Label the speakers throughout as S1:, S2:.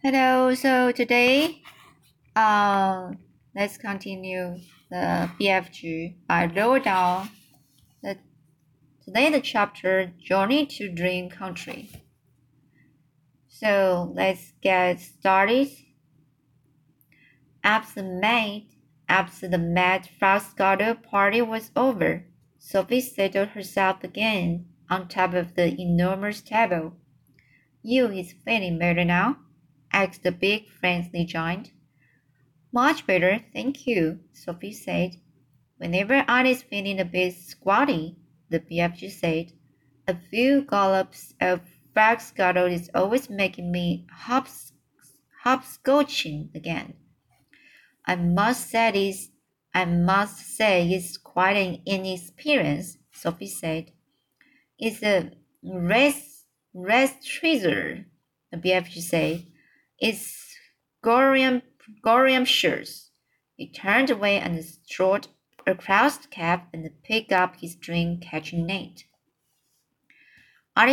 S1: Hello, so today, uh, let's continue the BFG by Roald Dahl, today the chapter Journey to Dream Country. So let's get started. After the mad, after the mad Frostgarter party was over, Sophie settled herself again on top of the enormous table. You is feeling better now? Asked the big friendly giant. Much better, thank you, Sophie said. Whenever I is feeling a bit squatty, the BFG said, a few gallops of Frostgarter is always making me hops, hopscotching again. I must say this, I must say it's quite an inexperience, Sophie said. It's a rest, rest treasure, the BFG said. It's Gorium, Gorium shirts. He turned away and strode across the cab and picked up his drink catching net.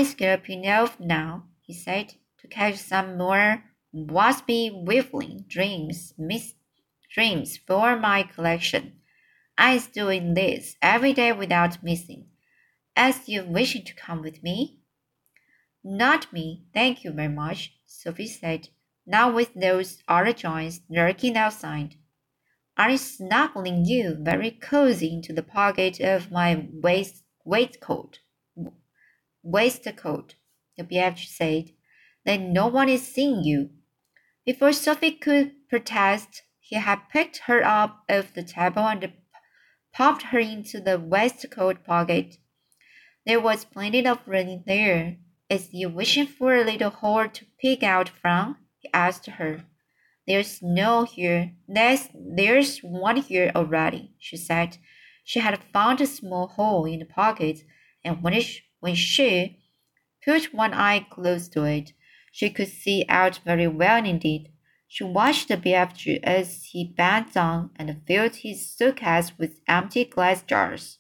S1: Scalp enough now, he said, to catch some more waspy whiffling dreams, miss dreams for my collection. I's doing this every day without missing. As you wishing to come with me? Not me, thank you very much, Sophie said, not with those other giants lurking outside. I'm snuggling you very cozy into the pocket of my waist waistcoat. Waistcoat, the BFG said. Then no one is seeing you. Before Sophie could protest, he had picked her up off the table and popped her into the waistcoat pocket. There was plenty of room there. Is you wishing for a little hole to peek out from? Asked her. There's no here. There's, there's one here already, she said. She had found a small hole in the pocket, and when, it, when she put one eye close to it, she could see out very well indeed. She watched the BFG as he bent down and filled his suitcase with empty glass jars.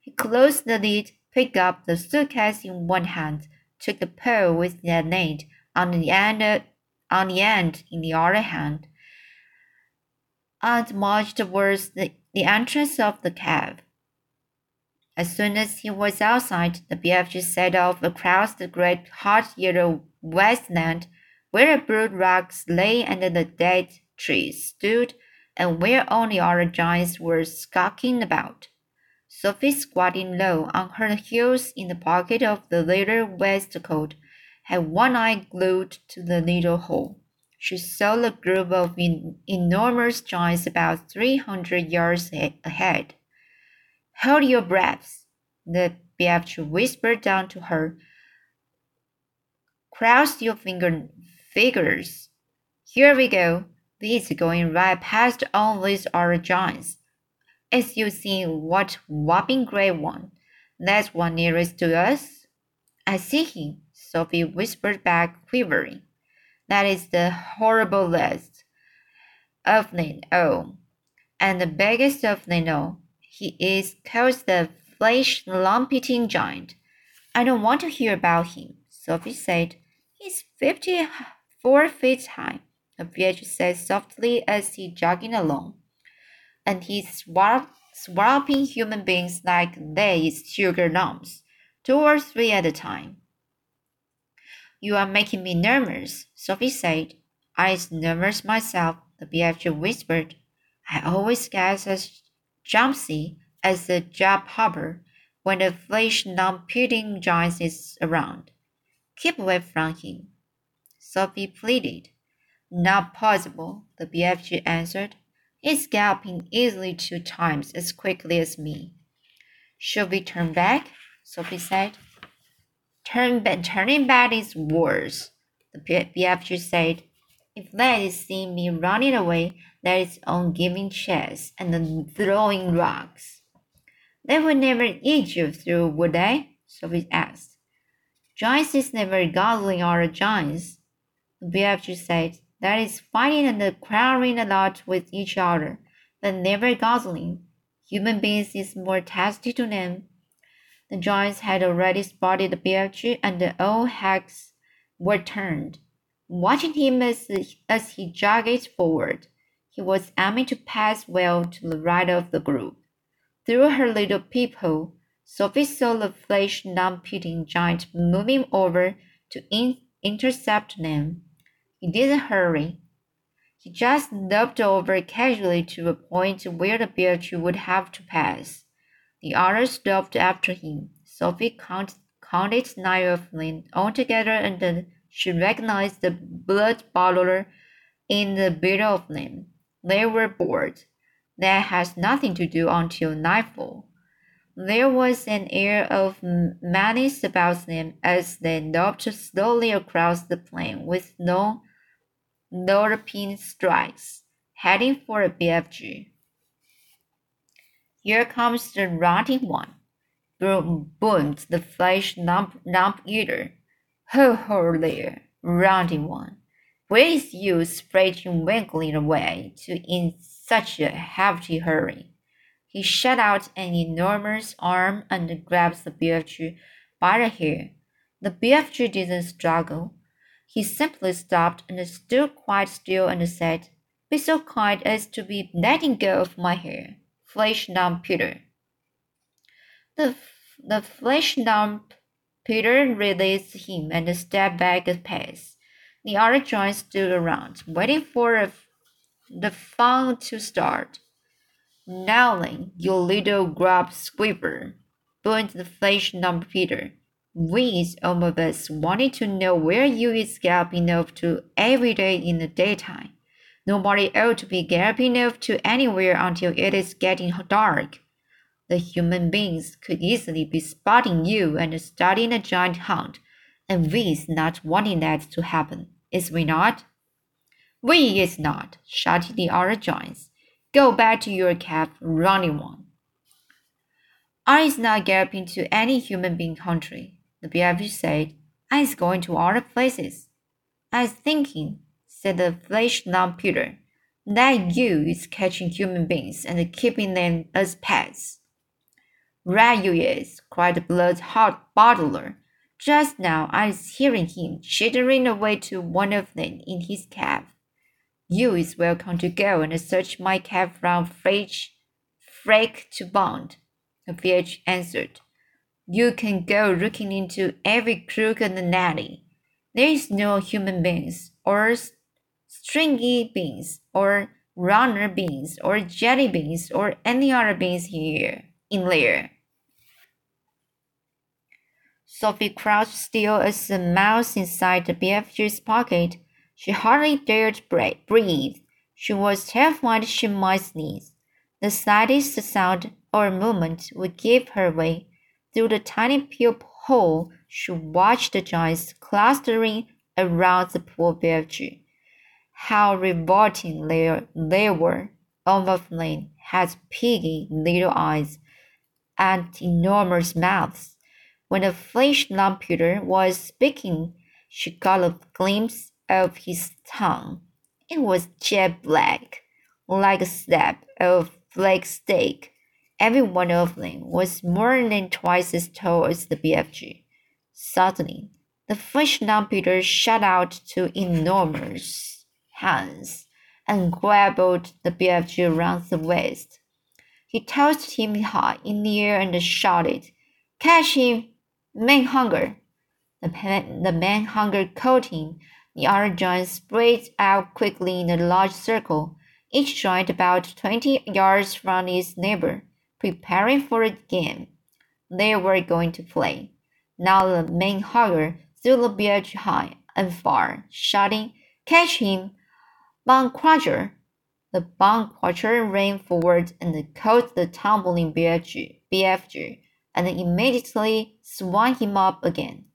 S1: He closed the lid, picked up the suitcase in one hand, took the pole with the net on the end on the end in the other hand, and marched towards the, the entrance of the cave. As soon as he was outside, the BFG set off across the great hot yellow wasteland where the broad rocks lay and the dead trees stood, and where only other giants were skulking about. Sophie, squatting low on her heels in the pocket of the little waistcoat, had one eye glued to the little hole. She saw a group of enormous giants about three hundred yards ahead. Hold your breaths, the BFG whispered down to her. Cross your finger figures. Here we go. This is going right past all these other giants. As you see what whopping great one. That's one nearest to us. I see him, Sophie whispered back, quivering. That is the horrible list of all. And the biggest of all, he is called the flesh lump-eating giant. I don't want to hear about him, Sophie said. He's fifty-four feet high, the BFG said softly as he jogging along. And he's swallowing human beings like they is sugar lumps, two or three at a time. You are making me nervous, Sophie said. I is nervous myself, the BFG whispered. I always get as jumpy as a job hopper when the flesh non-peeling giant is around. Keep away from him. Sophie pleaded. Not possible, the BFG answered. He's galloping easily two times as quickly as me. Should we turn back? Sophie said. Turn turning back is worse, the BFG said. If they see me running away, that is on giving chase and then throwing rocks. They would never eat you through, would they? Sophie asked. Giants is never guzzling other giants. The BFG said. That is fighting and quarreling a lot with each other, but never guzzling. Human beings is more tasty to them the giants had already spotted the BFG, and the old hags were turned. watching him as, as he jogged forward. He was aiming to pass well to the right of the group. Through her little peephole, Sophie saw the flesh non-pitting giant moving over to in intercept them. He didn't hurry. He just leaped over casually to a point where the bear would have to pass. The others stopped after him. Sophie count, counted nine of them altogether and then she recognized the blood bottle in the middle of them. They were bored. That has nothing to do until nightfall. There was an air of menace about them as they loped slowly across the plain with no European strikes, heading for a BFG. Here comes the rotting one, Boom, boomed the flesh lump, lump eater. Ho ho there, rotting one. Where is you spreading wiggling away to in such a hefty hurry? He shot out an enormous arm and grabbed the BFG by the hair. The BFG didn't struggle. He simply stopped and stood quite still and said, Be so kind as to be letting go of my hair. Fleshlumpeater. The, the flesh numb Peter released him and stepped back a pace. The other giants stood around, waiting for the fun to start. Nowling, you little grub squeaker, boomed the flesh numb Peter. We, all of us, wanted to know where you escaping off to every day in the daytime. Nobody ought to be galloping off to anywhere until it is getting dark. The human beings could easily be spotting you and starting a giant hunt, and we's not wanting that to happen, is we not? We is not, shouted the other giants. Go back to your cave, running one. I is not galloping to any human being country, the BFG said. I is going to other places. I is thinking, said the non Peter, that you is catching human beings and keeping them as pets. Right you is, cried the blood-hot bottler. Just now I is hearing him chittering away to one of them in his cave. You is welcome to go and search my cab from fridge, frake to bond, the village answered. You can go looking into every crook and alley. There is no human beings, or stringy beans, or runner beans, or jelly beans, or any other beans here in there. Sophie crouched still as a mouse inside the BFG's pocket she hardly dared breathe. She was terrified she might sneeze. The slightest sound or movement would give her way. Through the tiny peephole, she watched the giants clustering around the poor BFG. How revolting they, they were. Of them had piggy little eyes and enormous mouths. When the Fleshlumpeater was speaking, she got a glimpse of his tongue. It was jet black, like a slab of flake steak. Every one of them was more than twice as tall as the BFG. Suddenly, the French non-Peter shot out two enormous hands and grabbed the BFG around the waist. He tossed him high in the air and shouted, Catch him, Manhugger! The, the Manhugger caught him the other giants spread out quickly in a large circle, each giant about twenty yards from its neighbor, preparing for a game. They were going to play. Now the Manhugger threw the bear high and far, shouting, Catch him, Crusher! The Crusher ran forward and caught the tumbling BFG, BFG and immediately swung him up again.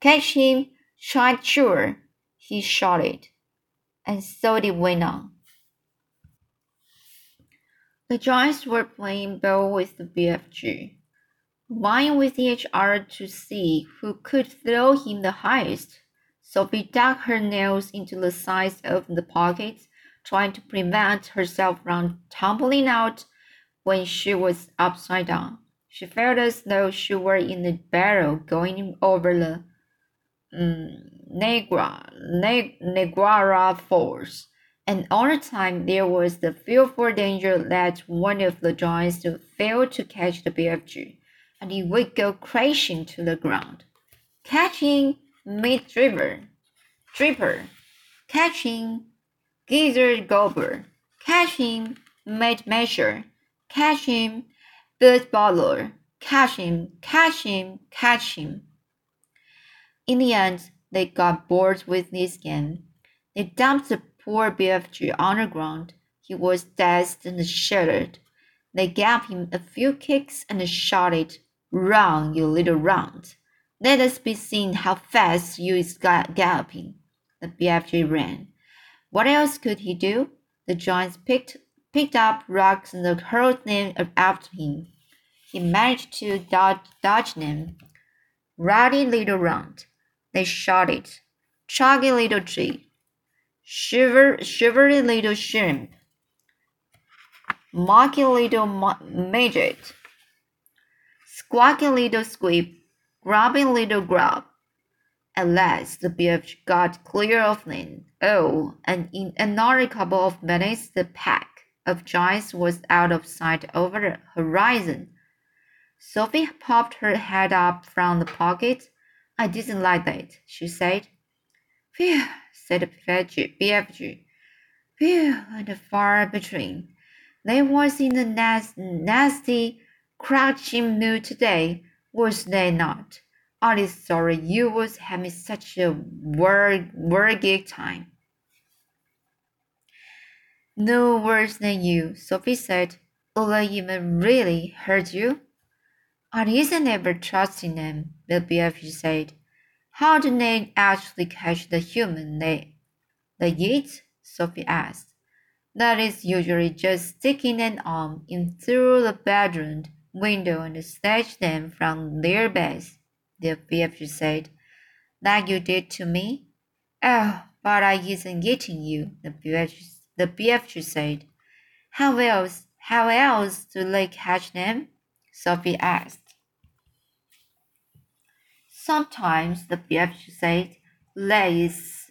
S1: Catch him, Shot sure, he shouted, and so did went on. The giants were playing ball with the BFG, vying with each other to see who could throw him the highest. Sophie dug her nails into the sides of the pockets, trying to prevent herself from tumbling out when she was upside down. She felt as though she were in a barrel going over the um, Negra, ne, Niagara Falls, and all the time there was the fearful danger that one of the giants would fail to catch the BFG, and he would go crashing to the ground. Catching Meat Dripper, Dripper, catching Gizzard Gobber, catching mid Measure, catching Bird catch him, catch him, catch him. In the end, they got bored with this game. They dumped the poor BFG on the ground. He was dazed and shattered. They gave him a few kicks and shouted, Run, you little runt! Let us be seen how fast you is galloping. The BFG ran. What else could he do? The giants picked picked up rocks and hurled them after him. He managed to dodge, dodge them. Rowdy little runt. They shouted, Chuggy little tree, shiver, shivery little shrimp, mocky little midget, squawky little squib, grubby little grub. At last the BF got clear of them. Oh, and in another couple of minutes the pack of giants was out of sight over the horizon. Sophie popped her head up from the pocket I didn't like that, she said. Phew, said the BFG. Phew, and far between. They was in a nasty, crouching mood today, was they not? Is sorry you was having such a work worky time. No worse than you, Sophie said. I even really hurt you? I isn't ever trusting them, the BFG said. How do they actually catch the human they, they eat? Sophie asked. That is usually just sticking an arm in through the bedroom window and snatch them from their beds, the BFG said. Like you did to me? Oh, but I isn't getting you, the BFG, the said. How else, how else do they catch them? Sophie asked. Sometimes the BFG said lays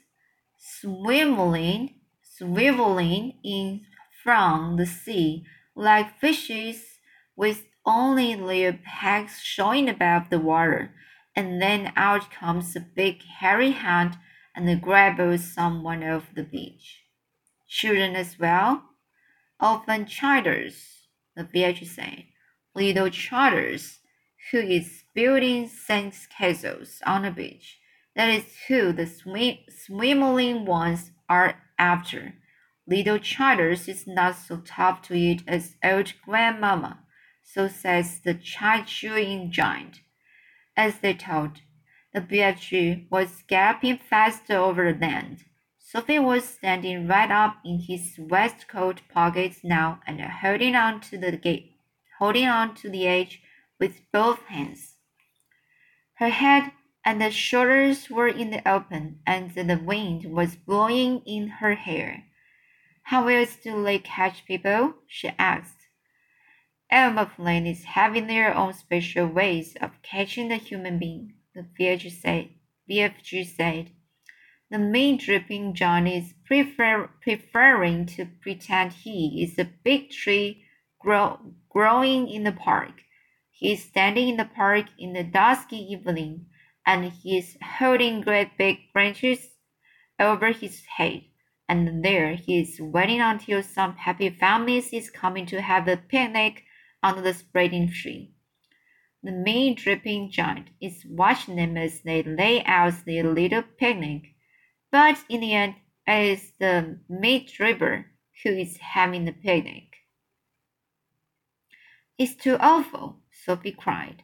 S1: swiveling, swiveling in from the sea like fishes with only their pegs showing above the water, and then out comes a big hairy hand and grabs someone off the beach. Children as well? Often childers, the BFG said. Little childers who is building sand castles on the beach. That is who the swim swimming ones are after. Little Charters is not so tough to eat as old grandmama, so says the chewing giant. As they told, the BFG was galloping fast over the land. Sophie was standing right up in his waistcoat pockets now and holding on to the gate, holding on to the edge with both hands. Her head and the shoulders were in the open, and the wind was blowing in her hair. How else do they catch people? she asked. Aeroplane is having their own special ways of catching the human being, the BFG said. BFG said. The main dripping John is prefer, preferring to pretend he is a big tree grow, growing in the park. He is standing in the park in the dusky evening, and he is holding great big branches over his head. And there he is waiting until some happy families is coming to have a picnic under the spreading tree. The mean dripping giant is watching them as they lay out their little picnic. But in the end, it is the meat dripper who is having the picnic. It's too awful, Sophie cried.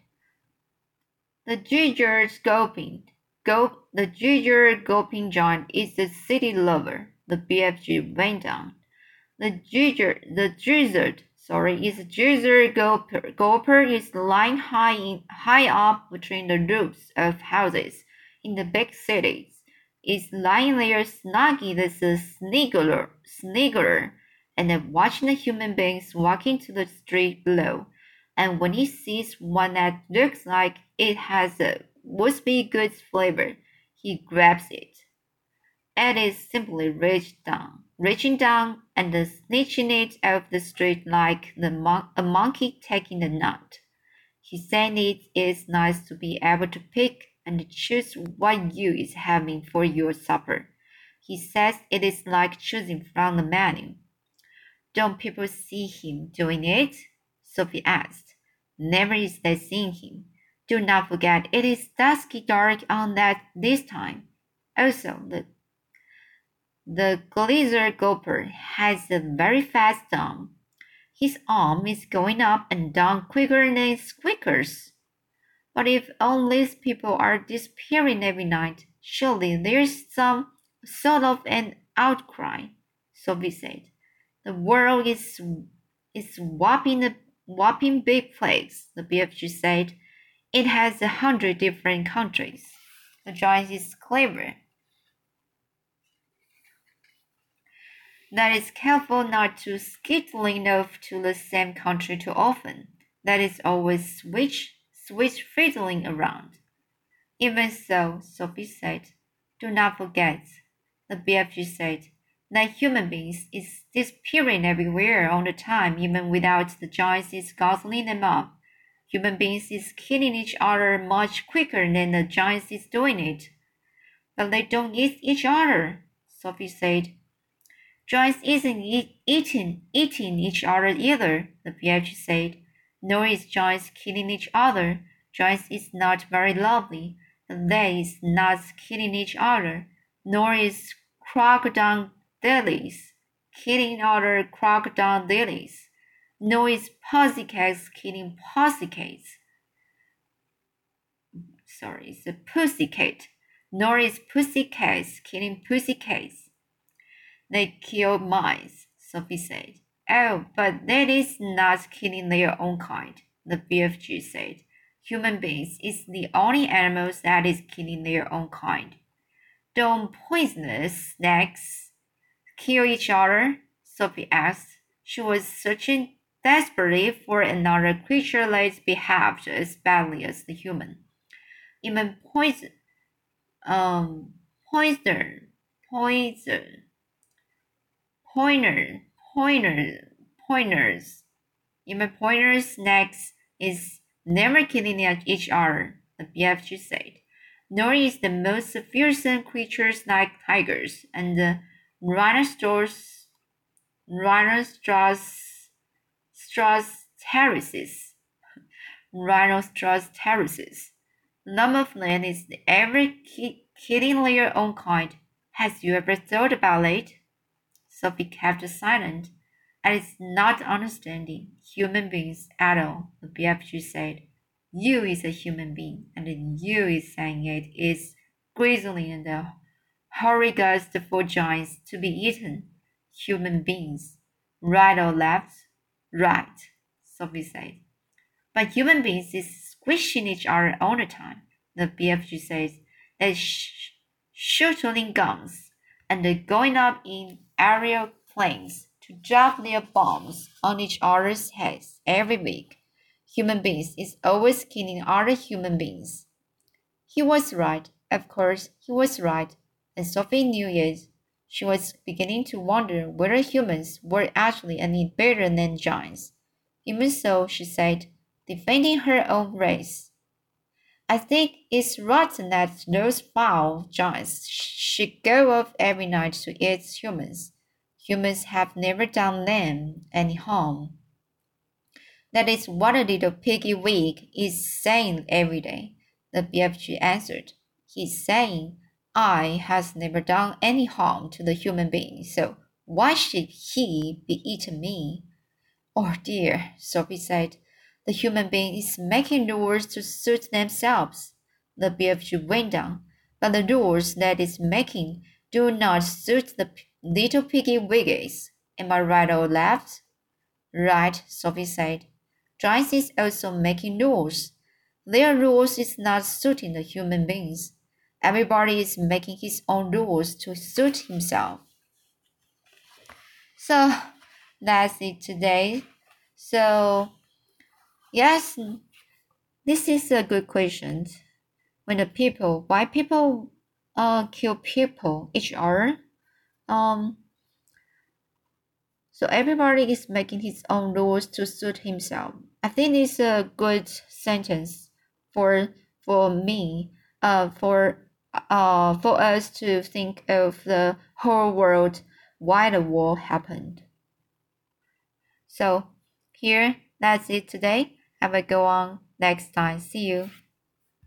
S1: The ginger gulping, gulp, the ginger gulping giant is the city lover. The BFG went on. The ginger, the gizzard, sorry, a gizzard gulper. Gulper is lying high in, high up between the roofs of houses in the big cities. Is lying there snuggy as a sniggler, sniggler, and watching the human beings walking to the street below and when he sees one that looks like it has a would be good flavor, He grabs it. It is simply reached down, reaching down and snatching it off the street like the mon- a monkey taking a nut. He said it is nice to be able to pick and choose what you is having for your supper. He says it is like choosing from the menu. Don't people see him doing it? Sophie asked. Never is they seeing him. Do not forget it is dusky dark on that this time. Also, the the Glazer Gopher has a very fast thumb. His arm is going up and down quicker than squeakers. But if all these people are disappearing every night, surely there's some sort of an outcry, Sophie said. The world is is whopping a whopping big place, the BFG said. It has a hundred different countries. The giant is clever. That is careful not to skittling off to the same country too often. That is always switch switch fiddling around. Even so, Sophie said, do not forget, the BFG said, that human beings is disappearing everywhere all the time, even without the giants is guzzling them up. Human beings is killing each other much quicker than the giants is doing it. But they don't eat each other, Sophie said. Giants isn't eat, eating eating each other either, the BFG said nor is Joyce killing each other. Joyce is not very lovely, they is not killing each other, nor is crocodile dillies killing other crocodile nor is pussycats killing pussycats. Sorry, it's a pussycat, nor is pussycats killing pussycats. They kill mice, Sophie said. Oh, but that is not killing their own kind, the BFG said. Human beings is the only animals that is killing their own kind. Don't poisonous snakes kill each other? Sophie asked. She was searching desperately for another creature that behaved as badly as the human. Even poison, um, poison, poison, pointer, pointer, pointers. Even pointers snakes is never killing each other, the BFG said. Nor is the most fearsome creatures like tigers and the rhinoceros, rhinoceros, terraces, rhinoceros terraces. None of them is ever ki killing their own kind. Has you ever thought about it? Sophie kept silent and is not understanding human beings at all, the BFG said. You is a human being, and then you is saying it is grizzly and a horrigust for giants to be eaten. Human beings. Right or left? Right, Sophie said. But human beings is squishing each other all the time, the BFG says. They're sh- shooting guns and they're going up in aerial planes to drop their bombs on each other's heads every week. Human beings is always killing other human beings. He was right, of course, he was right, and Sophie knew it. She was beginning to wonder whether humans were actually any better than giants. Even so, she said, defending her own race. I think it's rotten that those foul giants should go off every night to eat humans. Humans have never done them any harm. That is what a little piggy wig is saying every day, the BFG answered. He's saying, I has never done any harm to the human being, so why should he be eating me? Oh dear, Sophie said. The human being is making rules to suit themselves. The BFG went on, but the rules that is making do not suit the little piggy wiggies. Am I right or left? Right, Sophie said. Giants is also making rules. Their rules is not suiting the human beings. Everybody is making his own rules to suit himself. So that's it today. So Yes, this is a good question. When the people, why people uh kill people each other. Um. So everybody is making his own rules to suit himself. I think it's a good sentence for for me. Uh, for uh for us to think of the whole world why the war happened. So here, that's it today. I will go on next time. See you.